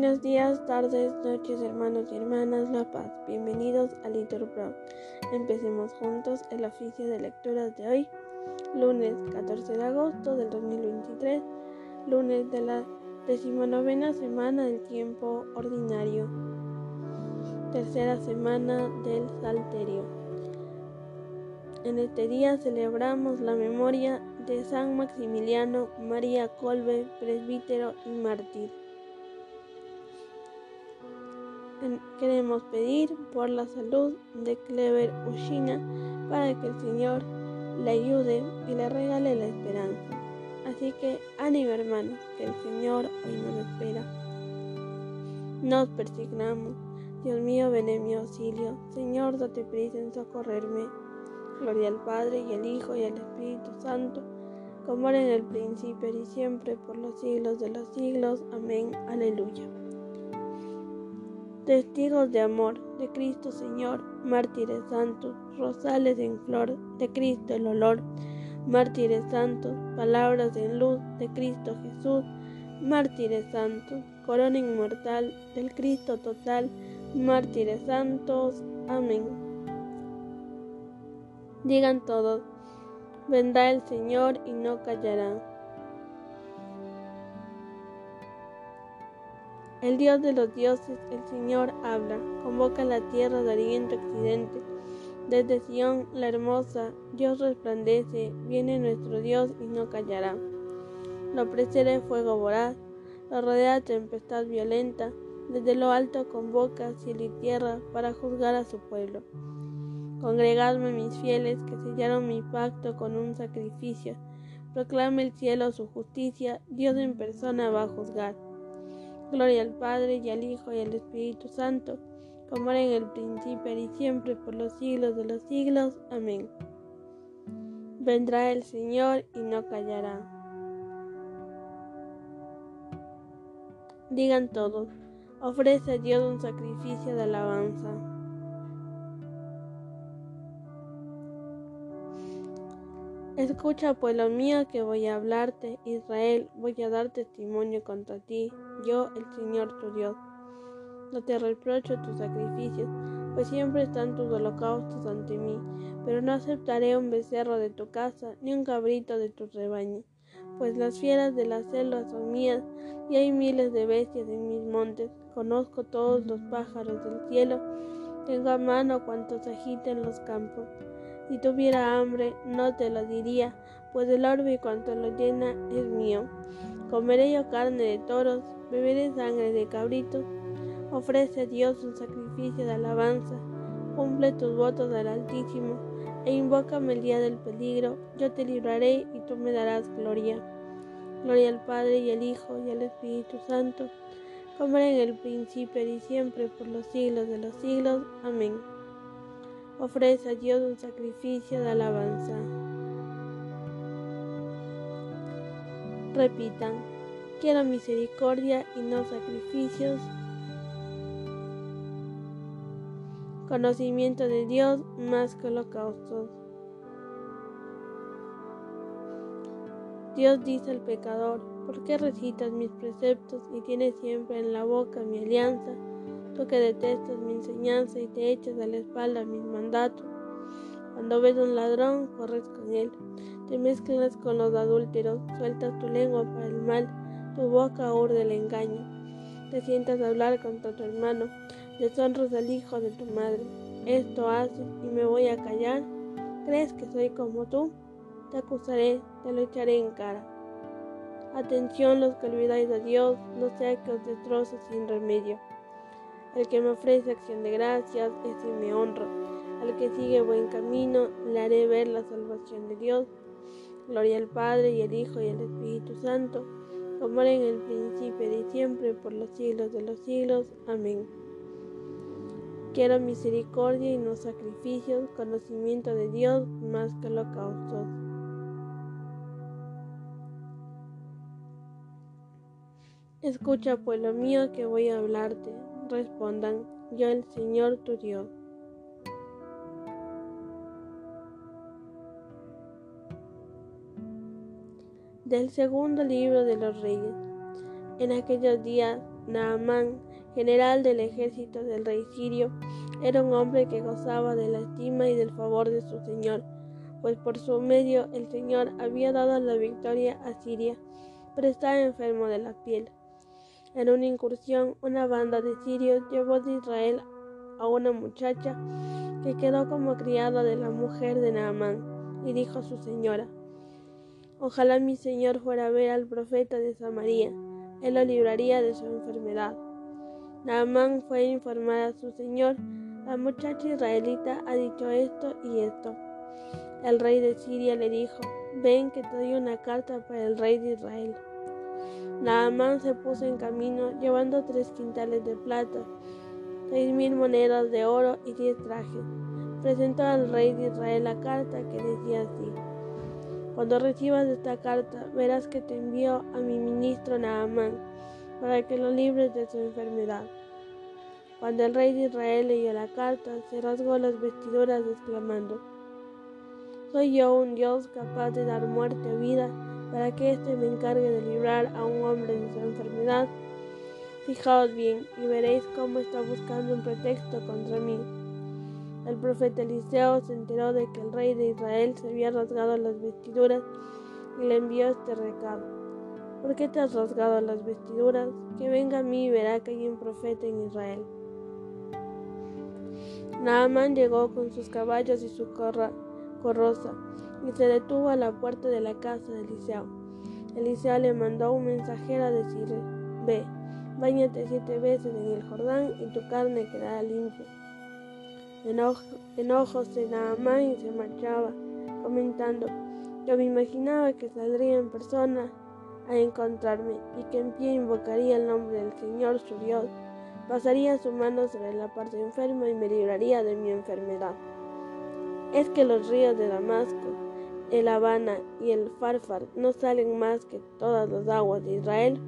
Buenos días, tardes, noches, hermanos y hermanas La Paz. Bienvenidos a Little. Empecemos juntos el oficio de lecturas de hoy, lunes 14 de agosto del 2023, lunes de la decimonovena semana del tiempo ordinario, tercera semana del Salterio. En este día celebramos la memoria de San Maximiliano María Colbe, presbítero y mártir. Queremos pedir por la salud de Clever Ushina para que el Señor le ayude y le regale la esperanza. Así que ánimo hermanos, que el Señor hoy nos espera. Nos persignamos. Dios mío, ven en mi auxilio. Señor, date prisa en socorrerme. Gloria al Padre y al Hijo y al Espíritu Santo, como era en el principio y siempre, por los siglos de los siglos. Amén. Aleluya testigos de amor de Cristo Señor, mártires santos, rosales en flor de Cristo el olor, mártires santos, palabras en luz de Cristo Jesús, mártires santos, corona inmortal del Cristo total, mártires santos. Amén. Digan todos, vendrá el Señor y no callará. El Dios de los dioses, el Señor, habla, convoca la tierra de oriente occidente. Desde Sión, la hermosa, Dios resplandece, viene nuestro Dios y no callará. Lo precede fuego voraz, lo rodea tempestad violenta, desde lo alto convoca cielo y tierra para juzgar a su pueblo. Congregadme mis fieles que sellaron mi pacto con un sacrificio. Proclame el cielo su justicia, Dios en persona va a juzgar. Gloria al Padre y al Hijo y al Espíritu Santo, como era en el principio y siempre por los siglos de los siglos. Amén. Vendrá el Señor y no callará. Digan todos, ofrece a Dios un sacrificio de alabanza. Escucha, pueblo mío, que voy a hablarte, Israel, voy a dar testimonio contra ti, yo, el Señor tu Dios. No te reprocho tus sacrificios, pues siempre están tus holocaustos ante mí, pero no aceptaré un becerro de tu casa, ni un cabrito de tus rebaños, pues las fieras de la selva son mías, y hay miles de bestias en mis montes, conozco todos los pájaros del cielo, tengo a mano cuantos agiten los campos. Si tuviera hambre, no te lo diría, pues el orbe y cuanto lo llena es mío. Comeré yo carne de toros, beberé sangre de cabritos. Ofrece a Dios un sacrificio de alabanza. Cumple tus votos al Altísimo, e invócame el día del peligro. Yo te libraré y tú me darás gloria. Gloria al Padre y al Hijo y al Espíritu Santo, como era en el principio y siempre, por los siglos de los siglos. Amén ofrece a Dios un sacrificio de alabanza. Repitan, quiero misericordia y no sacrificios. Conocimiento de Dios más que holocaustos. Dios dice al pecador, ¿por qué recitas mis preceptos y tienes siempre en la boca mi alianza? Tú que detestas mi enseñanza y te echas a la espalda mis mandatos. Cuando ves a un ladrón, corres con él. Te mezclas con los adúlteros, sueltas tu lengua para el mal, tu boca urde el engaño. Te sientas a hablar contra tu hermano, deshonras al hijo de tu madre. Esto haces y me voy a callar. ¿Crees que soy como tú? Te acusaré, te lo echaré en cara. Atención los que olvidáis a Dios, no sea que os destroce sin remedio. El que me ofrece acción de gracias, ese me honra. Al que sigue buen camino, le haré ver la salvación de Dios. Gloria al Padre y al Hijo y al Espíritu Santo, como en el principio y siempre, por los siglos de los siglos. Amén. Quiero misericordia y no sacrificios, conocimiento de Dios más que holocaustos. Escucha, pueblo mío, que voy a hablarte respondan, yo el Señor tu Dios. Del segundo libro de los reyes. En aquellos días Naamán, general del ejército del rey sirio, era un hombre que gozaba de la estima y del favor de su señor, pues por su medio el Señor había dado la victoria a Siria, pero estaba enfermo de la piel. En una incursión, una banda de sirios llevó de Israel a una muchacha que quedó como criada de la mujer de Naamán, y dijo a su señora, Ojalá mi señor fuera a ver al profeta de Samaria, él lo libraría de su enfermedad. Naamán fue a informar a su señor, la muchacha israelita ha dicho esto y esto. El rey de Siria le dijo, ven que te doy una carta para el rey de Israel. Naamán se puso en camino llevando tres quintales de plata, seis mil monedas de oro y diez trajes. Presentó al rey de Israel la carta que decía así. Cuando recibas esta carta, verás que te envío a mi ministro Naamán para que lo libres de su enfermedad. Cuando el rey de Israel leyó la carta, se rasgó las vestiduras exclamando, ¿Soy yo un Dios capaz de dar muerte o vida para que éste me encargue de librar a un hombre de su enfermedad? Fijaos bien y veréis cómo está buscando un pretexto contra mí. El profeta Eliseo se enteró de que el rey de Israel se había rasgado las vestiduras y le envió este recado. ¿Por qué te has rasgado las vestiduras? Que venga a mí y verá que hay un profeta en Israel. Naaman llegó con sus caballos y su corra, corroza y se detuvo a la puerta de la casa de Eliseo. Eliseo le mandó un mensajero a decirle, ve, Báñate siete veces en el Jordán y tu carne quedará limpia. Enojos en Naamán y se marchaba, comentando, yo me imaginaba que saldría en persona a encontrarme y que en pie invocaría el nombre del Señor su Dios, pasaría su mano sobre la parte enferma y me libraría de mi enfermedad. Es que los ríos de Damasco, el Habana y el Farfar no salen más que todas las aguas de Israel.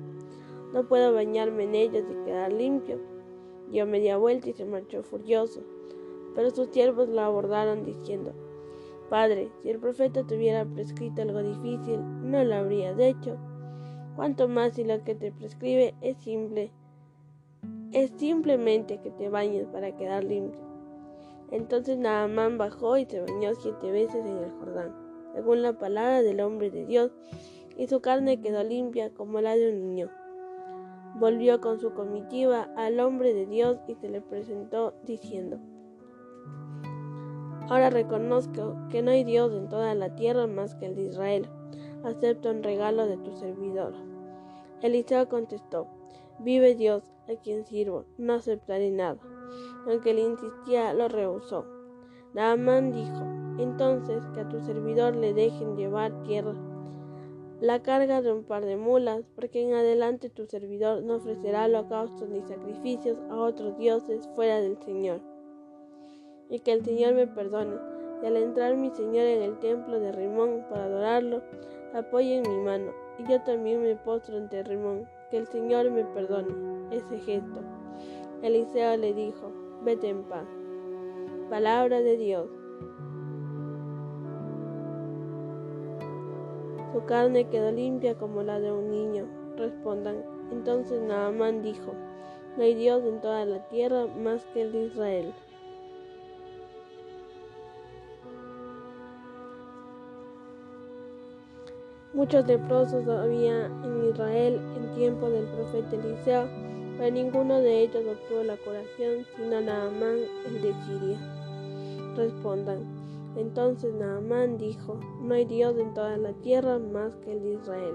No puedo bañarme en ellas y quedar limpio. Dio media vuelta y se marchó furioso. Pero sus siervos lo abordaron diciendo, Padre, si el profeta te hubiera prescrito algo difícil, no lo habrías hecho. Cuanto más si lo que te prescribe es simple, es simplemente que te bañes para quedar limpio. Entonces Naamán bajó y se bañó siete veces en el Jordán, según la palabra del hombre de Dios, y su carne quedó limpia como la de un niño. Volvió con su comitiva al hombre de Dios y se le presentó diciendo, Ahora reconozco que no hay Dios en toda la tierra más que el de Israel. Acepto un regalo de tu servidor. Eliseo contestó, Vive Dios, a quien sirvo, no aceptaré nada. Aunque le insistía, lo rehusó. Naamán dijo, entonces que a tu servidor le dejen llevar tierra la carga de un par de mulas, porque en adelante tu servidor no ofrecerá holocaustos ni sacrificios a otros dioses fuera del Señor. Y que el Señor me perdone, y al entrar mi Señor en el templo de Rimón para adorarlo, apoye en mi mano, y yo también me postro ante Rimón, que el Señor me perdone ese gesto. Eliseo le dijo, vete en paz. Palabra de Dios. Su carne quedó limpia como la de un niño. Respondan. Entonces Naamán dijo, no hay Dios en toda la tierra más que el de Israel. Muchos leprosos había en Israel en tiempo del profeta Eliseo, pero ninguno de ellos obtuvo la curación, sino Naamán, el de Siria. Respondan. Entonces Naamán dijo, no hay Dios en toda la tierra más que el de Israel.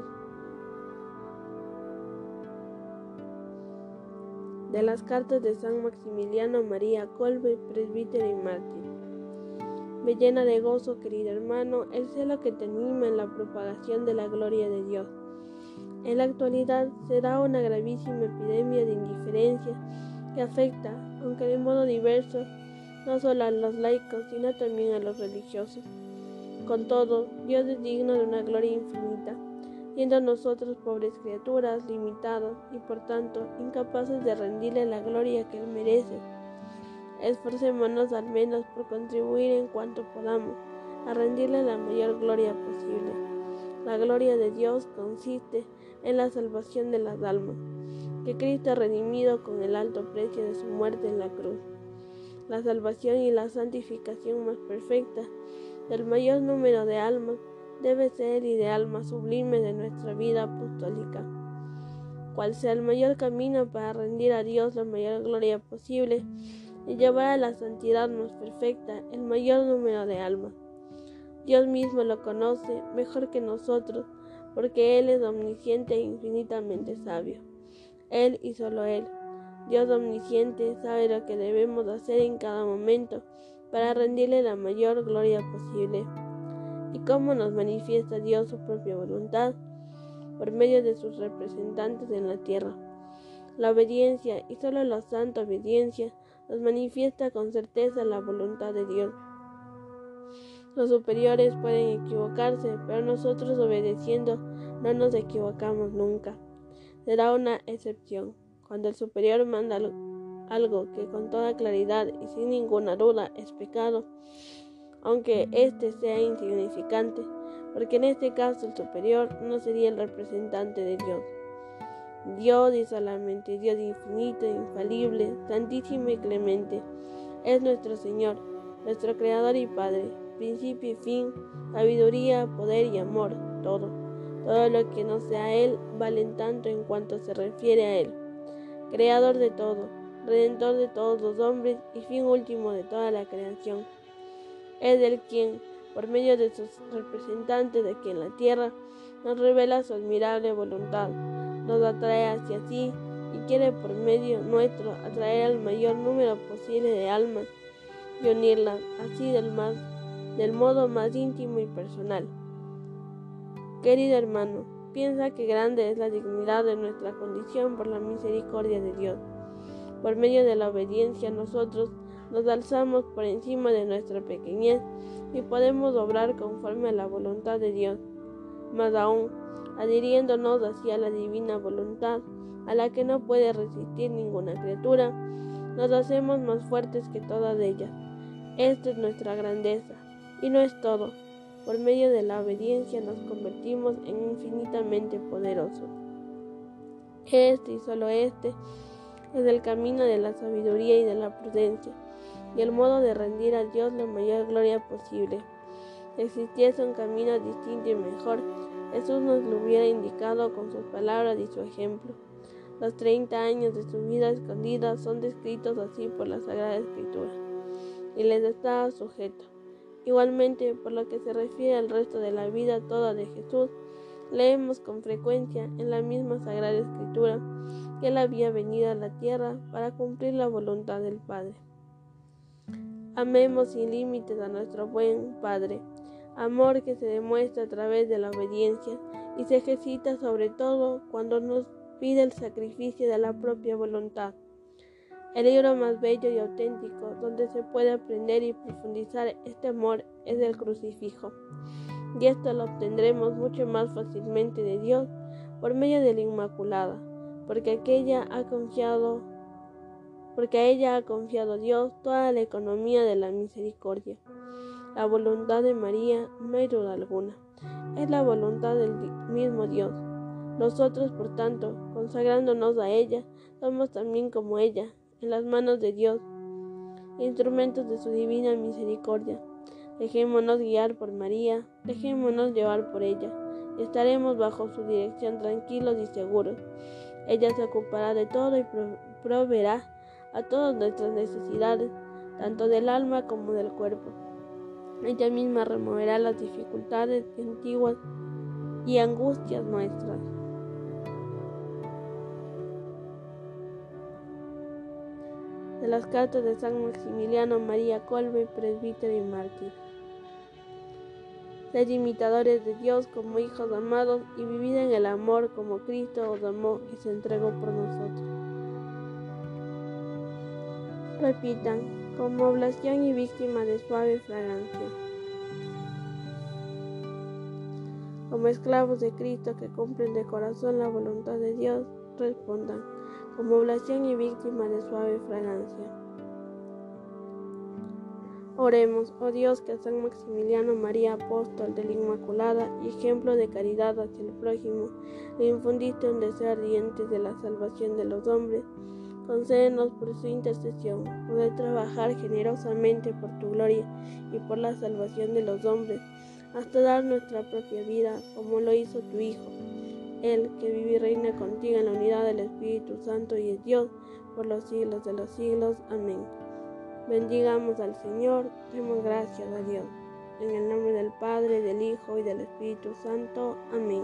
De las cartas de San Maximiliano María Colbe, presbítero y mártir. Me llena de gozo, querido hermano, el celo que te anima en la propagación de la gloria de Dios. En la actualidad se da una gravísima epidemia de indiferencia que afecta, aunque de modo diverso, no solo a los laicos, sino también a los religiosos. Con todo, Dios es digno de una gloria infinita, siendo nosotros pobres criaturas, limitados y por tanto incapaces de rendirle la gloria que Él merece. Esforcémonos al menos por contribuir en cuanto podamos a rendirle la mayor gloria posible. La gloria de Dios consiste en la salvación de las almas. que Cristo ha redimido con el alto precio de su muerte en la cruz. La salvación y la santificación más perfecta del mayor número de almas debe ser el ideal más sublime de nuestra vida apostólica. Cual sea el mayor camino para rendir a Dios la mayor gloria posible y llevar a la santidad más perfecta el mayor número de almas. Dios mismo lo conoce mejor que nosotros, porque Él es omnisciente e infinitamente sabio. Él y solo Él. Dios omnisciente sabe lo que debemos hacer en cada momento para rendirle la mayor gloria posible. ¿Y cómo nos manifiesta Dios su propia voluntad? Por medio de sus representantes en la tierra. La obediencia, y solo la santa obediencia, nos manifiesta con certeza la voluntad de Dios. Los superiores pueden equivocarse, pero nosotros obedeciendo no nos equivocamos nunca. Será una excepción cuando el superior manda algo que con toda claridad y sin ninguna duda es pecado, aunque éste sea insignificante, porque en este caso el superior no sería el representante de Dios. Dios y solamente Dios infinito, infalible, santísimo y clemente, es nuestro Señor, nuestro Creador y Padre, principio y fin, sabiduría, poder y amor, todo. Todo lo que no sea Él vale tanto en cuanto se refiere a Él. Creador de todo, Redentor de todos los hombres y fin último de toda la creación. Es el quien, por medio de sus representantes aquí en la tierra, nos revela su admirable voluntad nos atrae hacia sí y quiere por medio nuestro atraer al mayor número posible de almas y unirlas así del, más, del modo más íntimo y personal. Querido hermano, piensa que grande es la dignidad de nuestra condición por la misericordia de Dios. Por medio de la obediencia nosotros nos alzamos por encima de nuestra pequeñez y podemos obrar conforme a la voluntad de Dios. Más aún, adhiriéndonos hacia la divina voluntad, a la que no puede resistir ninguna criatura, nos hacemos más fuertes que todas ellas. Esta es nuestra grandeza, y no es todo. Por medio de la obediencia nos convertimos en infinitamente poderosos. Este y solo este es el camino de la sabiduría y de la prudencia, y el modo de rendir a Dios la mayor gloria posible. existiese un camino distinto y mejor, Jesús nos lo hubiera indicado con sus palabras y su ejemplo. Los 30 años de su vida escondida son descritos así por la Sagrada Escritura, y les estaba sujeto. Igualmente, por lo que se refiere al resto de la vida toda de Jesús, leemos con frecuencia en la misma Sagrada Escritura que Él había venido a la tierra para cumplir la voluntad del Padre. Amemos sin límites a nuestro buen Padre amor que se demuestra a través de la obediencia y se ejercita sobre todo cuando nos pide el sacrificio de la propia voluntad. El libro más bello y auténtico donde se puede aprender y profundizar este amor es el crucifijo. Y esto lo obtendremos mucho más fácilmente de Dios por medio de la Inmaculada, porque aquella ha confiado, porque a ella ha confiado Dios toda la economía de la misericordia. La voluntad de María, no hay duda alguna, es la voluntad del mismo Dios. Nosotros, por tanto, consagrándonos a ella, somos también como ella, en las manos de Dios, instrumentos de su divina misericordia. Dejémonos guiar por María, dejémonos llevar por ella, y estaremos bajo su dirección tranquilos y seguros. Ella se ocupará de todo y proveerá a todas nuestras necesidades, tanto del alma como del cuerpo. Ella misma removerá las dificultades antiguas y angustias nuestras. De las cartas de San Maximiliano María Colbe, presbítero y mártir. Sed imitadores de Dios como hijos amados y vivid en el amor como Cristo os amó y se entregó por nosotros. Repitan, como oblación y víctima de suave fragancia. Como esclavos de Cristo que cumplen de corazón la voluntad de Dios, respondan, como oblación y víctima de suave fragancia. Oremos, oh Dios, que a San Maximiliano María, apóstol de la Inmaculada y ejemplo de caridad hacia el prójimo, le infundiste un deseo ardiente de la salvación de los hombres. Concédenos por su intercesión poder trabajar generosamente por tu gloria y por la salvación de los hombres, hasta dar nuestra propia vida como lo hizo tu Hijo, Él que vive y reina contigo en la unidad del Espíritu Santo y es Dios por los siglos de los siglos. Amén. Bendigamos al Señor, demos gracias a Dios. En el nombre del Padre, del Hijo y del Espíritu Santo. Amén.